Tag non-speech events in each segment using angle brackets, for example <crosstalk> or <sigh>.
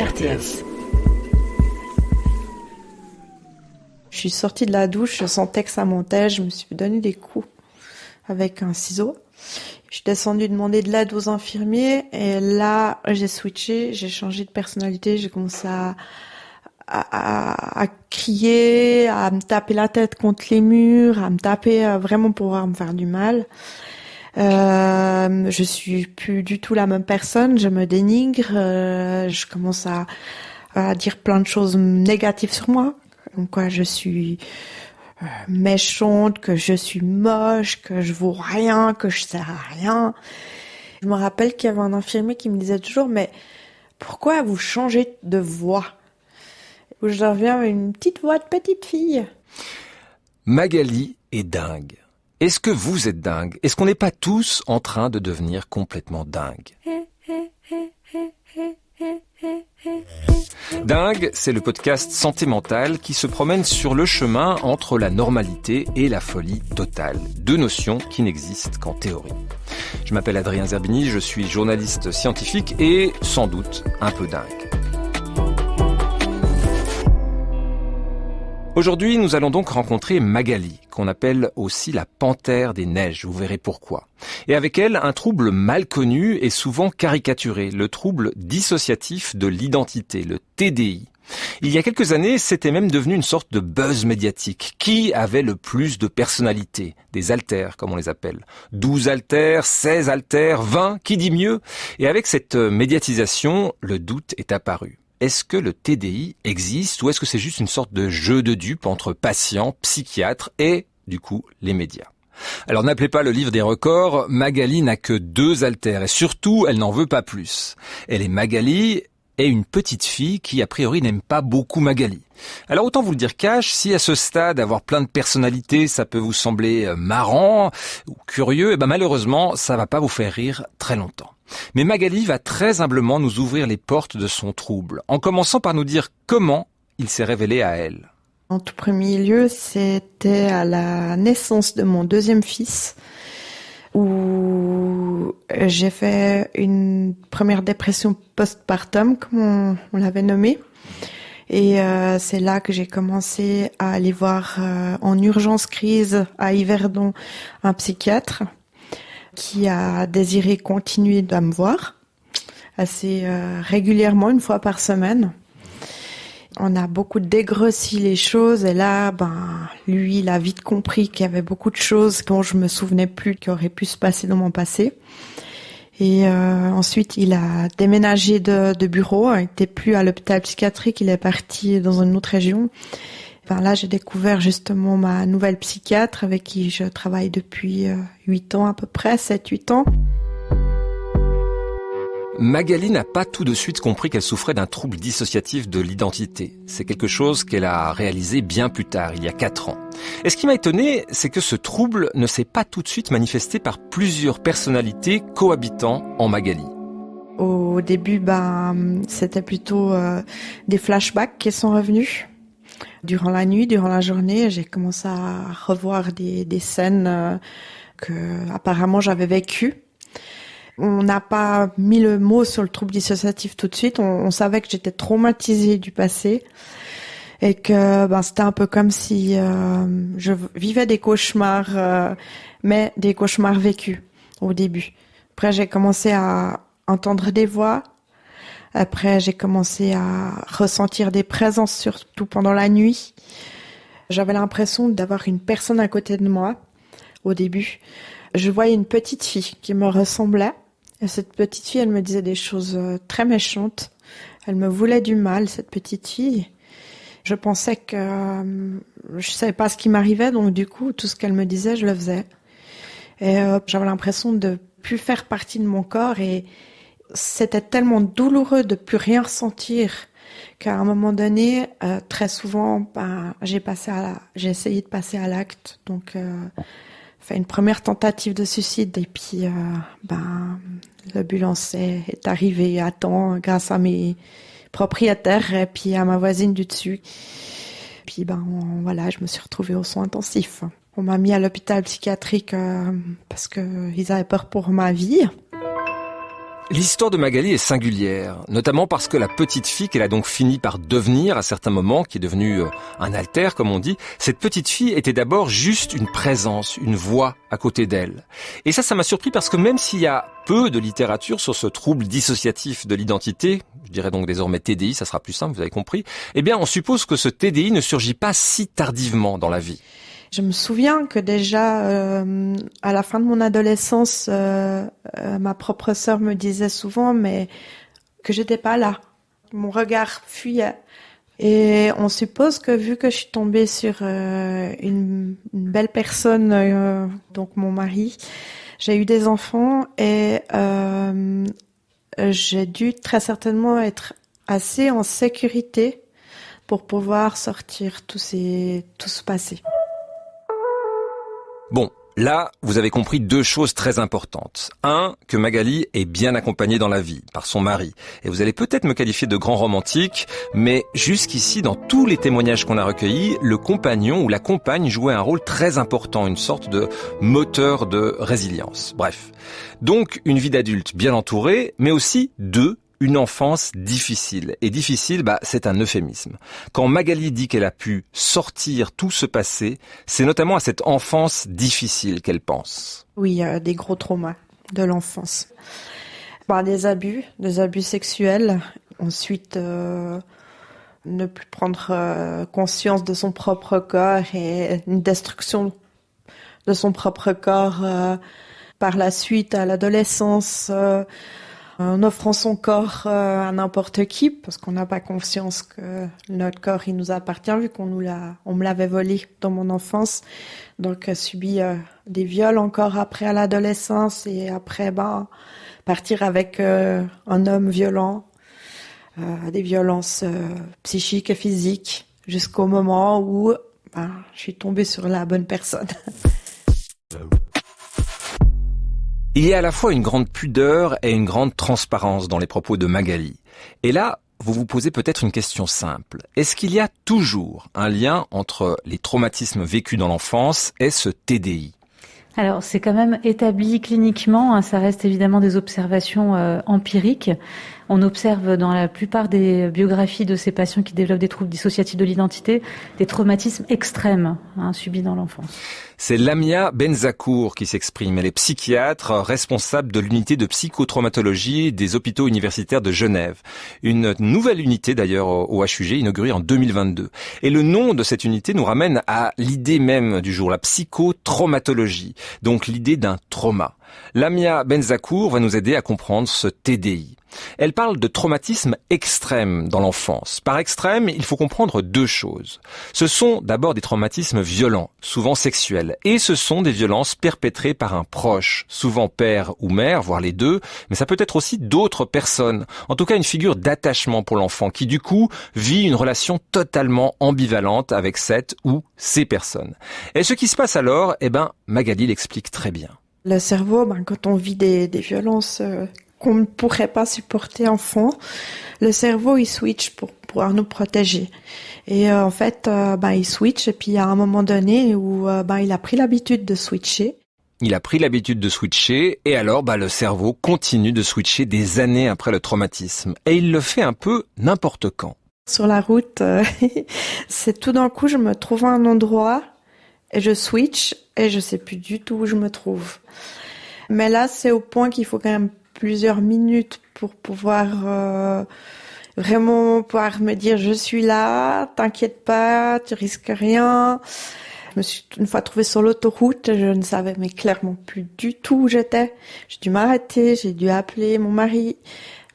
RTS. Je suis sortie de la douche, je sentais que ça montait, je me suis donné des coups avec un ciseau. Je suis descendue demander de l'aide aux infirmiers et là, j'ai switché, j'ai changé de personnalité, j'ai commencé à, à, à, crier, à me taper la tête contre les murs, à me taper euh, vraiment pour me faire du mal. Euh, je suis plus du tout la même personne, je me dénigre, euh, je commence à, à, dire plein de choses négatives sur moi, comme quoi je suis euh, méchante, que je suis moche, que je vaux rien, que je sers à rien. Je me rappelle qu'il y avait un infirmier qui me disait toujours, mais pourquoi vous changez de voix? Où je reviens avec une petite voix de petite fille. Magali est dingue. Est-ce que vous êtes dingue? Est-ce qu'on n'est pas tous en train de devenir complètement dingue Dingue, c'est le podcast Santé mentale qui se promène sur le chemin entre la normalité et la folie totale, deux notions qui n'existent qu'en théorie. Je m'appelle Adrien Zerbini, je suis journaliste scientifique et sans doute un peu dingue. Aujourd'hui, nous allons donc rencontrer Magali, qu'on appelle aussi la panthère des neiges, vous verrez pourquoi. Et avec elle, un trouble mal connu et souvent caricaturé, le trouble dissociatif de l'identité, le TDI. Il y a quelques années, c'était même devenu une sorte de buzz médiatique. Qui avait le plus de personnalité Des altères, comme on les appelle. 12 altères, 16 altères, 20, qui dit mieux? Et avec cette médiatisation, le doute est apparu est-ce que le TDI existe ou est-ce que c'est juste une sorte de jeu de dupes entre patients, psychiatres et, du coup, les médias? Alors n'appelez pas le livre des records, Magali n'a que deux altères et surtout elle n'en veut pas plus. Elle est Magali et une petite fille qui a priori n'aime pas beaucoup Magali. Alors autant vous le dire cash, si à ce stade avoir plein de personnalités ça peut vous sembler euh, marrant ou curieux, et eh ben malheureusement ça va pas vous faire rire très longtemps. Mais Magali va très humblement nous ouvrir les portes de son trouble, en commençant par nous dire comment il s'est révélé à elle. En tout premier lieu, c'était à la naissance de mon deuxième fils, où j'ai fait une première dépression postpartum, comme on, l'avait nommé. Et euh, c'est là que j'ai commencé à aller voir euh, en urgence crise à Yverdon un psychiatre qui a désiré continuer de me voir assez euh, régulièrement, une fois par semaine. On a beaucoup dégrossi les choses et là, ben, lui, il a vite compris qu'il y avait beaucoup de choses dont je me souvenais plus qui auraient pu se passer dans mon passé. Et euh, ensuite, il a déménagé de bureau, il n'était plus à l'hôpital psychiatrique, il est parti dans une autre région là, j'ai découvert justement ma nouvelle psychiatre avec qui je travaille depuis 8 euh, ans à peu près, 7-8 ans. Magali n'a pas tout de suite compris qu'elle souffrait d'un trouble dissociatif de l'identité. C'est quelque chose qu'elle a réalisé bien plus tard, il y a 4 ans. Et ce qui m'a étonné, c'est que ce trouble ne s'est pas tout de suite manifesté par plusieurs personnalités cohabitant en Magali. Au début, ben, c'était plutôt euh, des flashbacks qui sont revenus. Durant la nuit, durant la journée, j'ai commencé à revoir des, des scènes euh, que apparemment j'avais vécues. On n'a pas mis le mot sur le trouble dissociatif tout de suite. On, on savait que j'étais traumatisée du passé et que ben, c'était un peu comme si euh, je vivais des cauchemars, euh, mais des cauchemars vécus au début. Après, j'ai commencé à entendre des voix, après, j'ai commencé à ressentir des présences, surtout pendant la nuit. J'avais l'impression d'avoir une personne à côté de moi au début. Je voyais une petite fille qui me ressemblait. Et cette petite fille, elle me disait des choses euh, très méchantes. Elle me voulait du mal, cette petite fille. Je pensais que euh, je savais pas ce qui m'arrivait, donc du coup, tout ce qu'elle me disait, je le faisais. Et euh, j'avais l'impression de plus faire partie de mon corps et, c'était tellement douloureux de plus rien ressentir qu'à un moment donné, euh, très souvent, ben, j'ai passé à, j'ai essayé de passer à l'acte, donc euh, fait une première tentative de suicide et puis euh, ben l'ambulance est, est arrivée à temps grâce à mes propriétaires et puis à ma voisine du dessus. Puis ben voilà, je me suis retrouvée au soin intensif. On m'a mis à l'hôpital psychiatrique euh, parce que ils avaient peur pour ma vie. L'histoire de Magali est singulière, notamment parce que la petite fille qu'elle a donc fini par devenir à certains moments, qui est devenue euh, un alter comme on dit, cette petite fille était d'abord juste une présence, une voix à côté d'elle. Et ça, ça m'a surpris parce que même s'il y a peu de littérature sur ce trouble dissociatif de l'identité, je dirais donc désormais TDI, ça sera plus simple, vous avez compris, eh bien on suppose que ce TDI ne surgit pas si tardivement dans la vie. Je me souviens que déjà euh, à la fin de mon adolescence, euh, euh, ma propre sœur me disait souvent, mais que j'étais pas là. Mon regard fuyait. Et on suppose que vu que je suis tombée sur une, une, belle personne, donc mon mari, j'ai eu des enfants et j'ai dû très certainement être assez en sécurité pour pouvoir sortir tout, ces, tout ce passé. Bon, Là, vous avez compris deux choses très importantes. Un, que Magali est bien accompagnée dans la vie par son mari. Et vous allez peut-être me qualifier de grand romantique, mais jusqu'ici, dans tous les témoignages qu'on a recueillis, le compagnon ou la compagne jouait un rôle très important, une sorte de moteur de résilience. Bref. Donc, une vie d'adulte bien entourée, mais aussi deux, une enfance difficile. Et difficile, bah, c'est un euphémisme. Quand Magali dit qu'elle a pu sortir tout ce passé, c'est notamment à cette enfance difficile qu'elle pense. Oui, a des gros traumas de l'enfance. Bah, des abus, des abus sexuels. Ensuite, euh, ne plus prendre euh, conscience de son propre corps et une destruction de son propre corps euh, par la suite à l'adolescence en offrant son corps euh, à n'importe qui, parce qu'on n'a pas conscience que notre corps il nous appartient vu qu'on nous l'a, on me l'avait volé dans mon enfance. Donc a subi euh, des viols encore après à l'adolescence et après ben partir avec euh, un homme violent, des violences psychiques et physiques jusqu'au moment où ben, je suis tombée sur la bonne personne. Il y a à la fois une grande pudeur et une grande transparence dans les propos de Magali. Et là, vous vous posez peut-être une question simple. Est-ce qu'il y a toujours un lien entre les traumatismes vécus dans l'enfance et ce TDI alors c'est quand même établi cliniquement, hein, ça reste évidemment des observations euh, empiriques. On observe dans la plupart des biographies de ces patients qui développent des troubles dissociatifs de l'identité des traumatismes extrêmes hein, subis dans l'enfance. C'est Lamia Benzakour qui s'exprime. Elle est psychiatre responsable de l'unité de psychotraumatologie des hôpitaux universitaires de Genève. Une nouvelle unité d'ailleurs au HUG inaugurée en 2022. Et le nom de cette unité nous ramène à l'idée même du jour, la psychotraumatologie. Donc l'idée d'un trauma. Lamia Benzakour va nous aider à comprendre ce TDI. Elle parle de traumatisme extrême dans l'enfance. Par extrême, il faut comprendre deux choses. Ce sont d'abord des traumatismes violents, souvent sexuels, et ce sont des violences perpétrées par un proche, souvent père ou mère, voire les deux, mais ça peut être aussi d'autres personnes, en tout cas une figure d'attachement pour l'enfant qui du coup vit une relation totalement ambivalente avec cette ou ces personnes. Et ce qui se passe alors, eh ben, Magali l'explique très bien. Le cerveau, ben, quand on vit des, violences euh, qu'on ne pourrait pas supporter enfant, le cerveau il switch pour pouvoir nous protéger. Et euh, en fait, euh, ben, il switch et puis il y a un moment donné où ben, il a pris l'habitude de switcher. Il a pris l'habitude de switcher et alors bah, le cerveau continue de switcher des années après le traumatisme. Et il le fait un peu n'importe quand. Sur la route, <laughs> c'est tout d'un coup je me trouve à un endroit et je switch et je sais plus du tout où je me trouve. Mais là, c'est au point qu'il faut quand même plusieurs minutes pour pouvoir euh, vraiment pouvoir me dire je suis là, t'inquiète pas, tu risques rien. Je me suis une fois trouvée sur l'autoroute, je ne savais mais clairement plus du tout où j'étais. J'ai dû m'arrêter, j'ai dû appeler mon mari.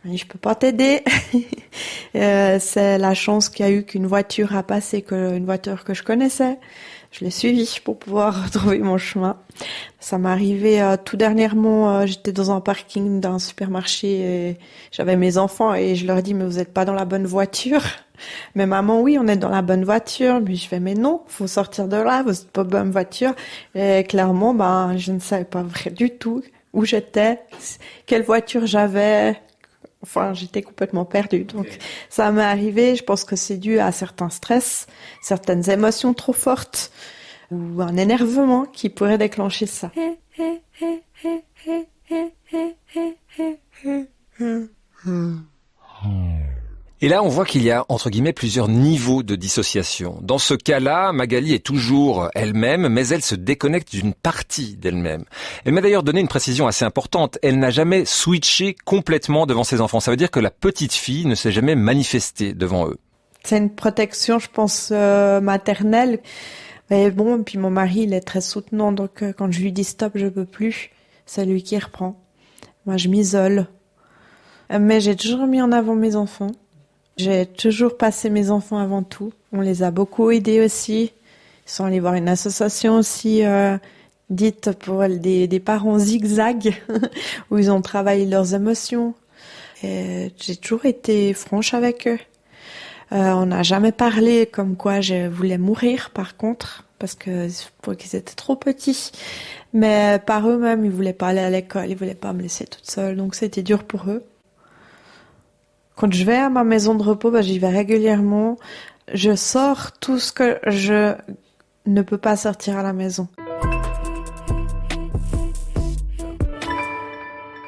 Je peux pas t'aider. <laughs> euh, c'est la chance qu'il y a eu qu'une voiture a passé, qu'une voiture que je connaissais je l'ai suivi pour pouvoir <laughs> retrouver mon chemin. Ça m'est arrivé euh, tout dernièrement, euh, j'étais dans un parking d'un supermarché et j'avais mes enfants et je leur dis mais vous n'êtes pas dans la bonne voiture? Mais maman oui on est dans la bonne voiture. Mais je fais mais non faut sortir de là vous n'êtes pas bonne voiture. Et clairement ben je ne savais pas vrai du tout où j'étais, quelle voiture j'avais, Enfin, j'étais complètement perdue. Donc, ça m'est arrivé. Je pense que c'est dû à certains stress, certaines émotions trop fortes ou un énervement qui pourrait déclencher ça. <laughs> Et là, on voit qu'il y a, entre guillemets, plusieurs niveaux de dissociation. Dans ce cas-là, Magali est toujours elle-même, mais elle se déconnecte d'une partie d'elle-même. Elle m'a d'ailleurs donné une précision assez importante. Elle n'a jamais switché complètement devant ses enfants. Ça veut dire que la petite fille ne s'est jamais manifestée devant eux. C'est une protection, je pense, euh, maternelle. Mais bon, puis mon mari, il est très soutenant, donc euh, quand je lui dis stop, je peux plus, c'est lui qui reprend. Moi, je m'isole. Mais j'ai toujours mis en avant mes enfants. J'ai toujours passé mes enfants avant tout. On les a beaucoup aidés aussi. Ils sont allés voir une association aussi euh, dite pour des, parents zigzag, <laughs> où ils ont travaillé leurs émotions. J'ai toujours été franche avec eux. Euh, on n'a jamais parlé comme quoi je voulais mourir, par contre, parce que pour qu'ils étaient trop petits. Mais par eux-mêmes, ils voulaient pas aller à l'école, ils voulaient pas me laisser toute seule, donc c'était dur pour eux. Quand je vais à ma maison de repos, bah, j'y vais régulièrement. Je sors tout ce que je ne peux pas sortir à la maison.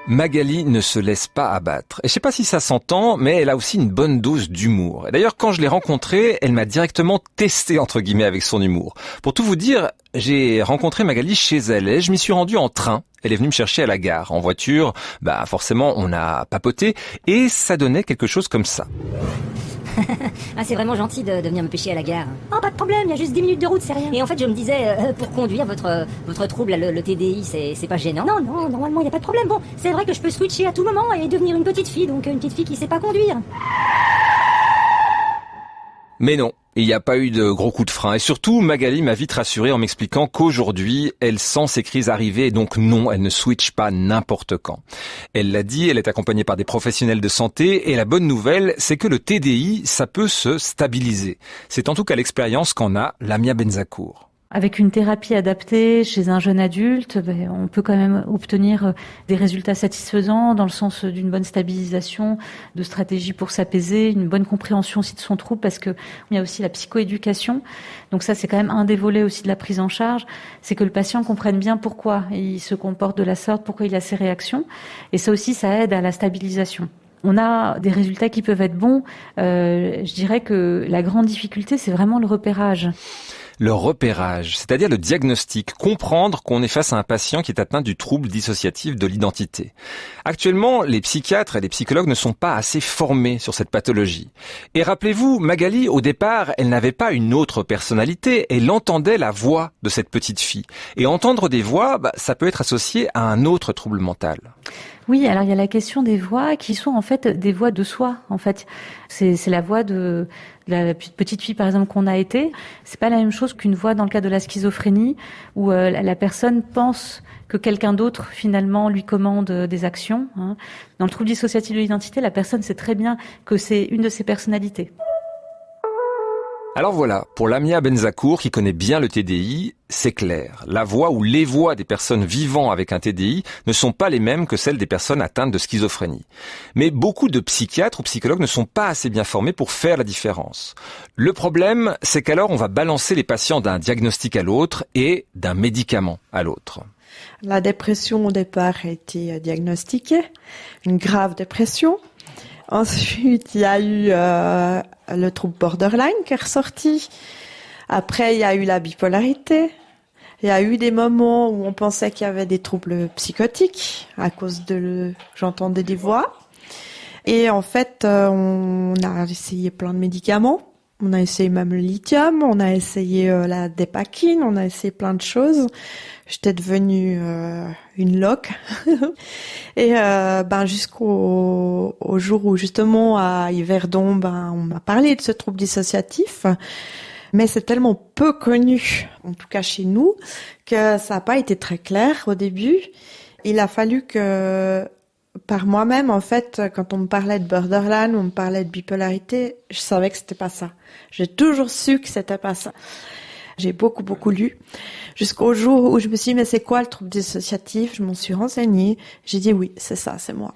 Magali ne se laisse pas abattre. Et je sais pas si ça s'entend, mais elle a aussi une bonne dose d'humour. Et d'ailleurs, quand je l'ai rencontrée, elle m'a directement testé, entre guillemets, avec son humour. Pour tout vous dire, j'ai rencontré Magali chez elle et je m'y suis rendu en train. Elle est venue me chercher à la gare. En voiture, bah, forcément, on a papoté et ça donnait quelque chose comme ça. <laughs> ah, c'est vraiment gentil de, venir me pêcher à la gare. Oh, pas de problème, il y a juste 10 minutes de route, c'est rien. Et en fait, je me disais, euh, pour conduire votre, votre trouble, le, TDI, c'est pas gênant Non, non, normalement, il n'y a pas de problème. Bon, c'est vrai que je peux switcher à tout moment et devenir une petite fille, donc une petite fille qui sait pas conduire. Mais non, il n'y a pas eu de gros coup de frein. Et surtout, Magali m'a vite rassuré en m'expliquant qu'aujourd'hui, elle sent ses crises arriver et donc non, elle ne switch pas n'importe quand. Elle l'a dit, elle est accompagnée par des professionnels de santé et la bonne nouvelle, c'est que le TDI, ça peut se stabiliser. C'est en tout cas l'expérience qu'en a Lamia Benzakour. Avec une thérapie adaptée chez un jeune adulte, ben, on peut quand même obtenir euh, des résultats satisfaisants dans le sens d'une bonne stabilisation, de stratégie pour s'apaiser, une bonne compréhension aussi de son trouble, parce que il y a aussi la psychoéducation. Donc ça, c'est quand même un des volets aussi de la prise en charge, c'est que le patient comprenne bien pourquoi il se comporte de la sorte, pourquoi il a ces réactions, et ça aussi, ça aide à la stabilisation on a des résultats qui peuvent être bons. Euh, je dirais que la grande difficulté, c'est vraiment le repérage le repérage, c'est-à-dire le diagnostic, comprendre qu'on est face à un patient qui est atteint du trouble dissociatif de l'identité. Actuellement, les psychiatres et les psychologues ne sont pas assez formés sur cette pathologie. Et rappelez-vous, Magali, au départ, elle n'avait pas une autre personnalité, elle entendait la voix de cette petite fille. Et entendre des voix, bah, ça peut être associé à un autre trouble mental. Oui, alors il y a la question des voix qui sont en fait des voix de soi. En fait, c'est la voix de la petite fille par exemple qu'on a été. C'est pas la même chose qu'une voix dans le cas de la schizophrénie où euh, la personne pense que quelqu'un d'autre finalement lui commande des actions. Hein. Dans le trouble dissociatif de l'identité, la personne sait très bien que c'est une de ses personnalités. Alors voilà, pour Lamia Benzakour qui connaît bien le TDI, c'est clair. La voix ou les voix des personnes vivant avec un TDI ne sont pas les mêmes que celles des personnes atteintes de schizophrénie. Mais beaucoup de psychiatres ou psychologues ne sont pas assez bien formés pour faire la différence. Le problème, c'est qu'alors on va balancer les patients d'un diagnostic à l'autre et d'un médicament à l'autre. La dépression au départ a été diagnostiquée, une grave dépression. Ensuite, il y a eu euh, le trouble borderline qui est ressorti. Après, il y a eu la bipolarité. Il y a eu des moments où on pensait qu'il y avait des troubles psychotiques à cause de j'entendais des voix. Et en fait, euh, on a essayé plein de médicaments. On a essayé même le lithium, on a essayé euh, la dépakine, on a essayé plein de choses. J'étais devenue euh, une loque. <laughs> et euh, ben jusqu'au au jour où justement à Yverdon, ben on m'a parlé de ce trouble dissociatif. Mais c'est tellement peu connu, en tout cas chez nous, que ça n'a pas été très clair au début. Il a fallu que par moi-même, en fait, quand on me parlait de borderline, on me parlait de bipolarité, je savais que c'était pas ça. J'ai toujours su que c'était pas ça. J'ai beaucoup, beaucoup lu. Jusqu'au jour où je me suis dit, mais c'est quoi le trouble dissociatif? Je m'en suis renseignée. J'ai dit oui, c'est ça, c'est moi.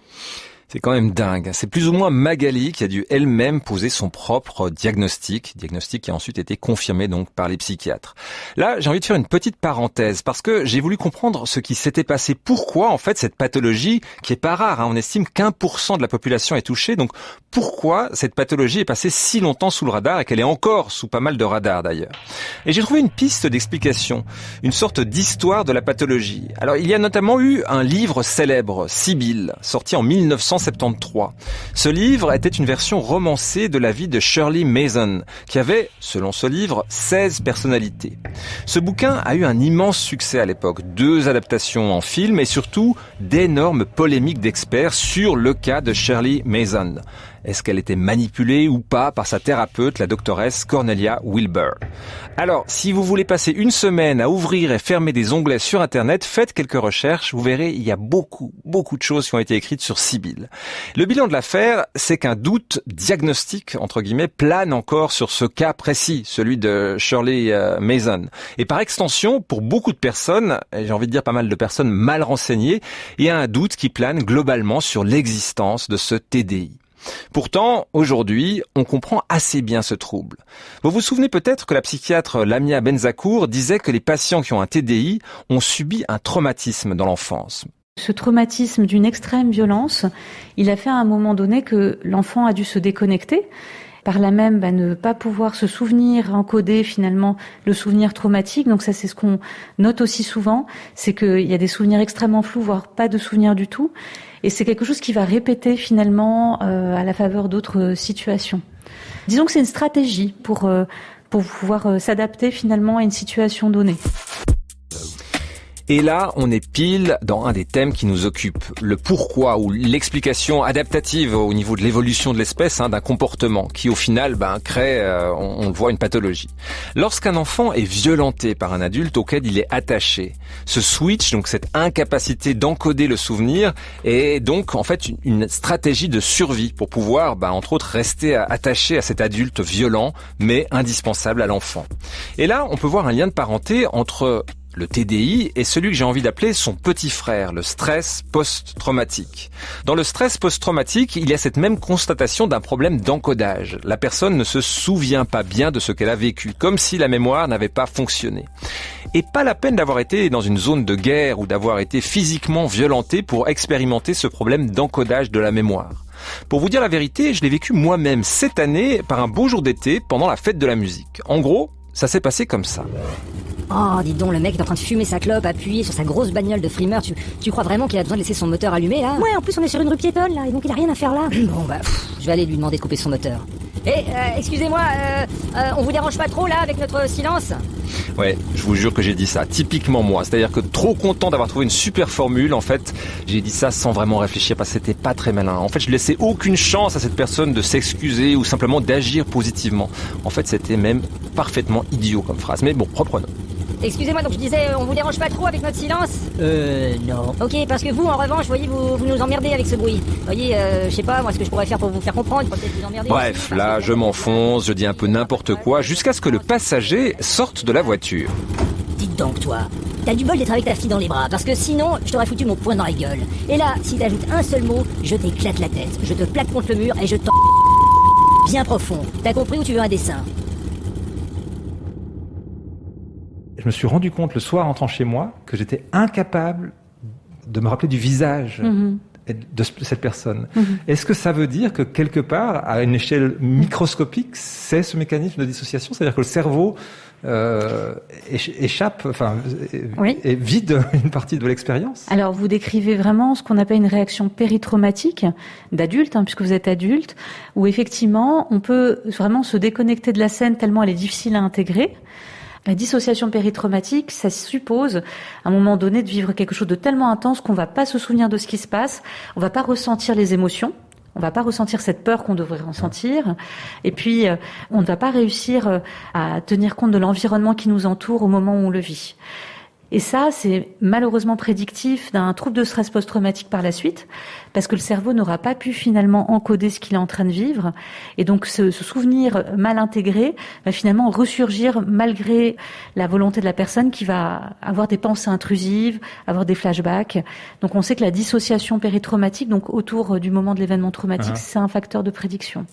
C'est quand même dingue. C'est plus ou moins Magali qui a dû elle-même poser son propre diagnostic, diagnostic qui a ensuite été confirmé donc par les psychiatres. Là, j'ai envie de faire une petite parenthèse parce que j'ai voulu comprendre ce qui s'était passé. Pourquoi en fait cette pathologie qui est pas rare, hein, on estime qu'un pour cent de la population est touchée. Donc pourquoi cette pathologie est passée si longtemps sous le radar et qu'elle est encore sous pas mal de radars d'ailleurs? Et j'ai trouvé une piste d'explication, une sorte d'histoire de la pathologie. Alors il y a notamment eu un livre célèbre, Sibylle, sorti en 1900 ce livre était une version romancée de la vie de Shirley Mason, qui avait, selon ce livre, 16 personnalités. Ce bouquin a eu un immense succès à l'époque, deux adaptations en film et surtout d'énormes polémiques d'experts sur le cas de Shirley Mason. Est-ce qu'elle était manipulée ou pas par sa thérapeute, la doctoresse Cornelia Wilbur? Alors, si vous voulez passer une semaine à ouvrir et fermer des onglets sur Internet, faites quelques recherches. Vous verrez, il y a beaucoup, beaucoup de choses qui ont été écrites sur Sibyl. Le bilan de l'affaire, c'est qu'un doute diagnostique, entre guillemets, plane encore sur ce cas précis, celui de Shirley euh, Mason. Et par extension, pour beaucoup de personnes, j'ai envie de dire pas mal de personnes mal renseignées, il y a un doute qui plane globalement sur l'existence de ce TDI. Pourtant, aujourd'hui, on comprend assez bien ce trouble. Vous vous souvenez peut-être que la psychiatre Lamia Benzakour disait que les patients qui ont un TDI ont subi un traumatisme dans l'enfance. Ce traumatisme d'une extrême violence, il a fait à un moment donné que l'enfant a dû se déconnecter par là même bah, ne pas pouvoir se souvenir, encoder finalement le souvenir traumatique. Donc ça c'est ce qu'on note aussi souvent, c'est qu'il y a des souvenirs extrêmement flous, voire pas de souvenirs du tout. Et c'est quelque chose qui va répéter finalement euh, à la faveur d'autres situations. Disons que c'est une stratégie pour, euh, pour pouvoir euh, s'adapter finalement à une situation donnée. Et là, on est pile dans un des thèmes qui nous occupe, le pourquoi ou l'explication adaptative au niveau de l'évolution de l'espèce hein, d'un comportement qui au final ben, crée, euh, on, le voit, une pathologie. Lorsqu'un enfant est violenté par un adulte auquel il est attaché, ce switch, donc cette incapacité d'encoder le souvenir, est donc en fait une, stratégie de survie pour pouvoir, ben, entre autres, rester attaché à cet adulte violent, mais indispensable à l'enfant. Et là, on peut voir un lien de parenté entre le TDI est celui que j'ai envie d'appeler son petit frère, le stress post-traumatique. Dans le stress post-traumatique, il y a cette même constatation d'un problème d'encodage. La personne ne se souvient pas bien de ce qu'elle a vécu, comme si la mémoire n'avait pas fonctionné. Et pas la peine d'avoir été dans une zone de guerre ou d'avoir été physiquement violenté pour expérimenter ce problème d'encodage de la mémoire. Pour vous dire la vérité, je l'ai vécu moi-même cette année par un beau jour d'été pendant la fête de la musique. En gros, ça s'est passé comme ça. Oh, dis donc, le mec est en train de fumer sa clope, appuyé sur sa grosse bagnole de frimeur. Tu, tu crois vraiment qu'il a besoin de laisser son moteur allumé, là? Ouais, en plus, on est sur une rue piétonne, là, et donc il a rien à faire là. <clears throat> Bon, bah, je vais aller lui demander de couper son moteur. Eh, euh, excusez-moi, euh, euh, on vous dérange pas trop, là, avec notre silence Ouais, je vous jure que j'ai dit ça, typiquement moi. C'est-à-dire que trop content d'avoir trouvé une super formule, en fait, j'ai dit ça sans vraiment réfléchir, parce que c'était pas très malin. En fait, je laissais aucune chance à cette personne de s'excuser ou simplement d'agir positivement. En fait, c'était même parfaitement idiot comme phrase. Mais bon, reprenons. Excusez-moi, donc je disais, on vous dérange pas trop avec notre silence Euh, non. Ok, parce que vous, en revanche, voyez, vous, vous nous emmerdez avec ce bruit. voyez, euh, je sais pas, moi, ce que je pourrais faire pour vous faire comprendre, peut-être vous emmerder. Bref, là, je m'enfonce, je dis un peu n'importe quoi, jusqu'à ce que le passager sorte de la voiture. Dites donc, toi, t'as du bol d'être avec ta fille dans les bras, parce que sinon, je t'aurais foutu mon poing dans la gueule. Et là, si t'ajoutes un seul mot, je t'éclate la tête, je te plaque contre le mur et je t'en... Bien profond. T'as compris où tu veux un dessin? Je me suis rendu compte le soir en entrant chez moi que j'étais incapable de me rappeler du visage mhm. de cette personne. Mhm. Est-ce que ça veut dire que quelque part, à une échelle microscopique, c'est ce mécanisme de dissociation? C'est-à-dire que le cerveau euh, échappe, enfin, et vide <laughs> une partie de l'expérience? Alors, vous décrivez vraiment ce qu'on appelle une réaction péritraumatique d'adulte, hein, puisque vous êtes adulte, où effectivement, on peut vraiment se déconnecter de la scène tellement elle est difficile à intégrer. La dissociation péritraumatique, ça suppose à un moment donné de vivre quelque chose de tellement intense qu'on va pas se souvenir de ce qui se passe, on va pas ressentir les émotions, on va pas ressentir cette peur qu'on devrait ressentir, et puis euh, on ne va pas réussir euh, à tenir compte de l'environnement qui nous entoure au moment où on le vit. Et ça, c'est malheureusement prédictif d'un trouble de stress post-traumatique par la suite, parce que le cerveau n'aura pas pu finalement encoder ce qu'il est en train de vivre. Et donc ce, souvenir mal intégré va finalement ressurgir malgré la volonté de la personne qui va avoir des pensées intrusives, avoir des flashbacks. Donc on sait que la dissociation péritraumatique, donc autour du moment de l'événement traumatique, uh-huh. c'est un facteur de prédiction.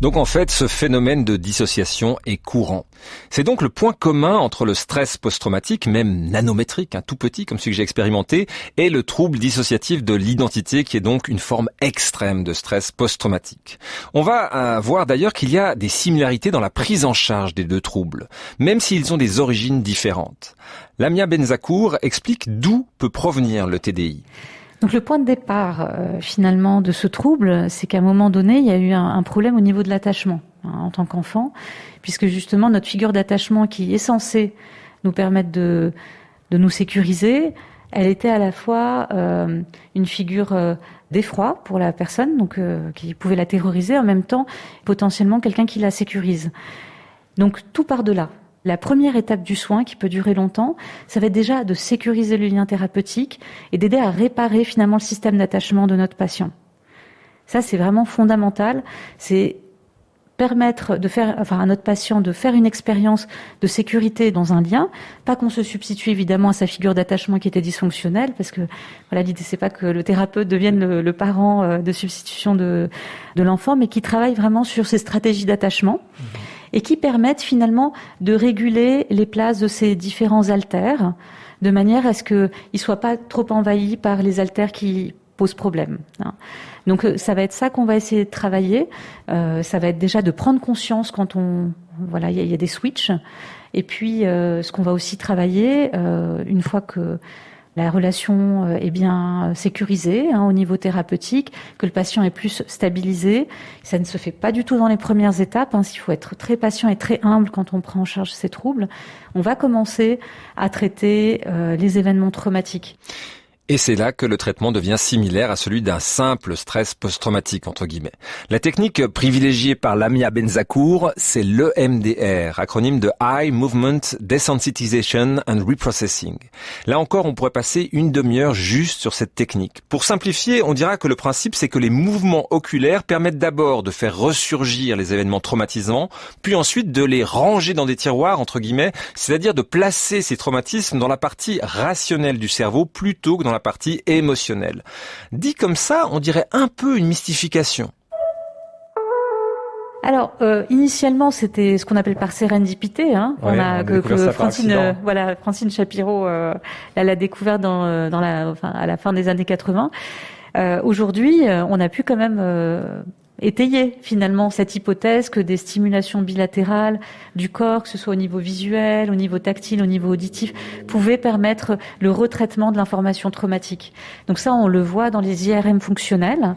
Donc en fait, ce phénomène de dissociation est courant. C'est donc le point commun entre le stress post-traumatique, même nanométrique, un tout petit comme celui que j'ai expérimenté, et le trouble dissociatif de l'identité qui est donc une forme extrême de stress post-traumatique. On va euh, voir d'ailleurs qu'il y a des similarités dans la prise en charge des deux troubles, même s'ils ont des origines différentes. Lamia Benzakour explique d'où peut provenir le TDI. Donc le point de départ euh, finalement de ce trouble, c'est qu'à un moment donné, il y a eu un, problème au niveau de l'attachement hein, en tant qu'enfant, puisque justement notre figure d'attachement qui est censée nous permettre de, de nous sécuriser, elle était à la fois euh, une figure euh, d'effroi pour la personne, donc qui pouvait la terroriser, en même temps potentiellement quelqu'un qui la sécurise. Donc tout part de là. La première étape du soin, qui peut durer longtemps, ça va être déjà de sécuriser le lien thérapeutique et d'aider à réparer finalement le système d'attachement de notre patient. Ça, c'est vraiment fondamental. C'est permettre de faire, enfin, à notre patient de faire une expérience de sécurité dans un lien, pas qu'on se substitue évidemment à sa figure d'attachement qui était dysfonctionnelle, parce que voilà, l'idée c'est pas que le thérapeute devienne le, parent euh, de substitution de, l'enfant, mais qui travaille vraiment sur ses stratégies d'attachement. Mmh et qui permettent finalement de réguler les places de ces différents haltères de manière à ce qu'ils ne soient pas trop envahis par les haltères qui posent problème. Hein. Donc euh, ça va être ça qu'on va essayer de travailler. Euh, ça va être déjà de prendre conscience quand on voilà il y, a des switches. Et puis euh, ce qu'on va aussi travailler une fois que la relation euh, est bien sécurisée hein, au niveau thérapeutique, que le patient est plus stabilisé. Ça ne se fait pas du tout dans les premières étapes. Hein, il faut être très patient et très humble quand on prend en charge ces troubles. On va commencer à traiter euh, les événements traumatiques. Et c'est là que le traitement devient similaire à celui d'un simple stress post-traumatique, entre guillemets. La technique privilégiée par Lamia Benzakour, c'est l'EMDR, acronyme de Eye Movement Desensitization and Reprocessing. Là encore, on pourrait passer une demi-heure juste sur cette technique. Pour simplifier, on dira que le principe, c'est que les mouvements oculaires permettent d'abord de faire ressurgir les événements traumatisants, puis ensuite de les ranger dans des tiroirs, entre guillemets, c'est-à-dire de placer ces traumatismes dans la partie rationnelle du cerveau plutôt que dans la partie émotionnelle. Dit comme ça, on dirait un peu une mystification. Alors, euh, initialement, c'était ce qu'on appelle par sérendipité, hein, on a, que, Francine, euh, voilà, Francine Chapiro, euh, découvert dans, dans la, enfin, à la fin des années 80. Aujourd'hui, on a pu quand même étayer finalement cette hypothèse que des stimulations bilatérales du corps, que ce soit au niveau visuel, au niveau tactile, au niveau auditif, pouvaient permettre le retraitement de l'information traumatique. Donc ça, on le voit dans les IRM fonctionnels,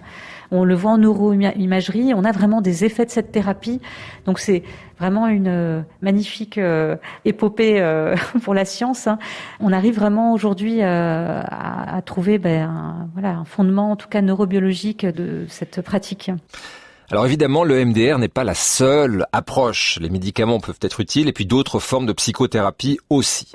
on le voit en neuroimagerie, on a vraiment des effets de cette thérapie. Donc c'est vraiment une euh, magnifique euh, épopée euh, <laughs> pour la science. Hein. On arrive vraiment aujourd'hui à, trouver ben, voilà, un fondement, en tout cas neurobiologique, de cette pratique. Alors évidemment, le MDR n'est pas la seule approche. Les médicaments peuvent être utiles et puis d'autres formes de psychothérapie aussi.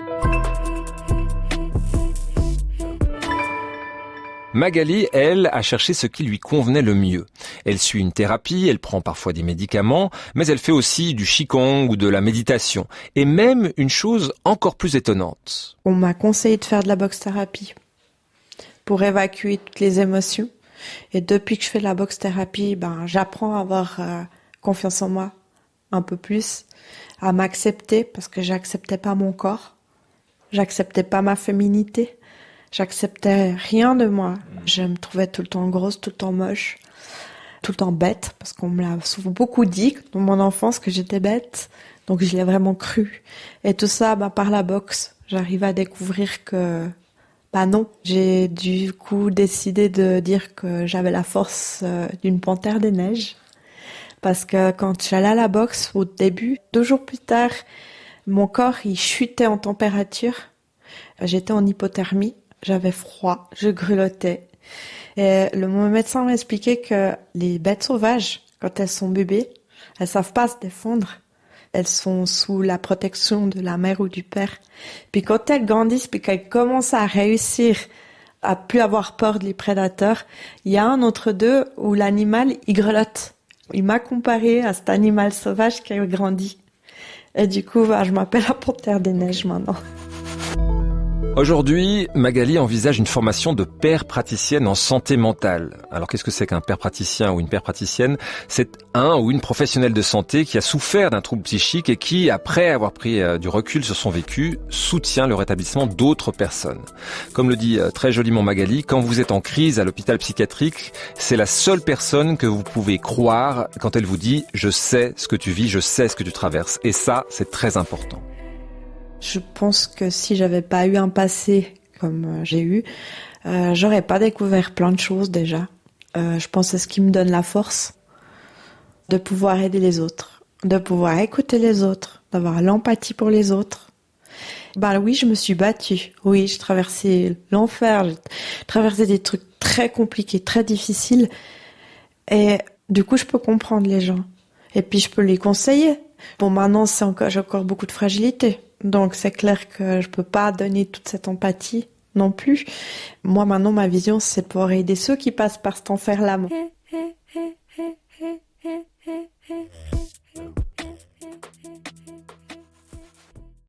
Magali, elle, a cherché ce qui lui convenait le mieux. Elle suit une thérapie, elle prend parfois des médicaments, mais elle fait aussi du qigong ou de la méditation. Et même une chose encore plus étonnante. On m'a conseillé de faire de la boxe thérapie pour évacuer toutes les émotions. Et depuis que je fais de la boxe thérapie, ben, j'apprends à avoir euh, confiance en moi un peu plus, à m'accepter parce que j'acceptais pas mon corps, j'acceptais pas ma féminité, J'acceptais rien de moi. Je me trouvais tout le temps grosse, tout le temps moche, tout le temps bête, parce qu'on me l'a souvent beaucoup dit dans mon enfance que j'étais bête. Donc je l'ai vraiment cru. Et tout ça, bah, par la boxe, j'arrive à découvrir que, bah non, j'ai du coup décidé de dire que j'avais la force euh, d'une panthère des neiges. Parce que quand j'allais à la boxe au début, deux jours plus tard, mon corps il chutait en température. J'étais en hypothermie j'avais froid, je grelottais. Et le, médecin m'a expliqué que les bêtes sauvages, quand elles sont bébés, elles savent pas se défendre. elles sont sous la protection de la mère ou du père. Puis quand elles grandissent, puis qu'elles commencent à réussir à plus avoir peur des prédateurs, il y a un autre deux où l'animal, il grelotte. Il m'a comparé à cet animal sauvage qui a grandi. Et du coup, bah, je m'appelle la panthère des neiges maintenant. Aujourd'hui, Magali envisage une formation de père praticienne en santé mentale. Alors qu'est-ce que c'est qu'un père praticien ou une père praticienne? C'est un ou une professionnelle de santé qui a souffert d'un trouble psychique et qui, après avoir pris euh, du recul sur son vécu, soutient le rétablissement d'autres personnes. Comme le dit euh, très joliment Magali, quand vous êtes en crise à l'hôpital psychiatrique, c'est la seule personne que vous pouvez croire quand elle vous dit ⁇ je sais ce que tu vis, je sais ce que tu traverses ⁇ Et ça, c'est très important. Je pense que si j'avais pas eu un passé comme euh, j'ai eu, euh, j'aurais pas découvert plein de choses déjà. Euh, je pense que c'est ce qui me donne la force de pouvoir aider les autres, de pouvoir écouter les autres, d'avoir l'empathie pour les autres. Ben oui, je me suis battue. Oui, j'ai traversé l'enfer, j'ai traversé des trucs très compliqués, très difficiles. Et du coup, je peux comprendre les gens. Et puis, je peux les conseiller. Bon, maintenant, c'est encore, j'ai encore beaucoup de fragilité. Donc c'est clair que je peux pas donner toute cette empathie non plus. Moi maintenant ma vision c'est pouvoir aider ceux qui passent par cet enfer-là.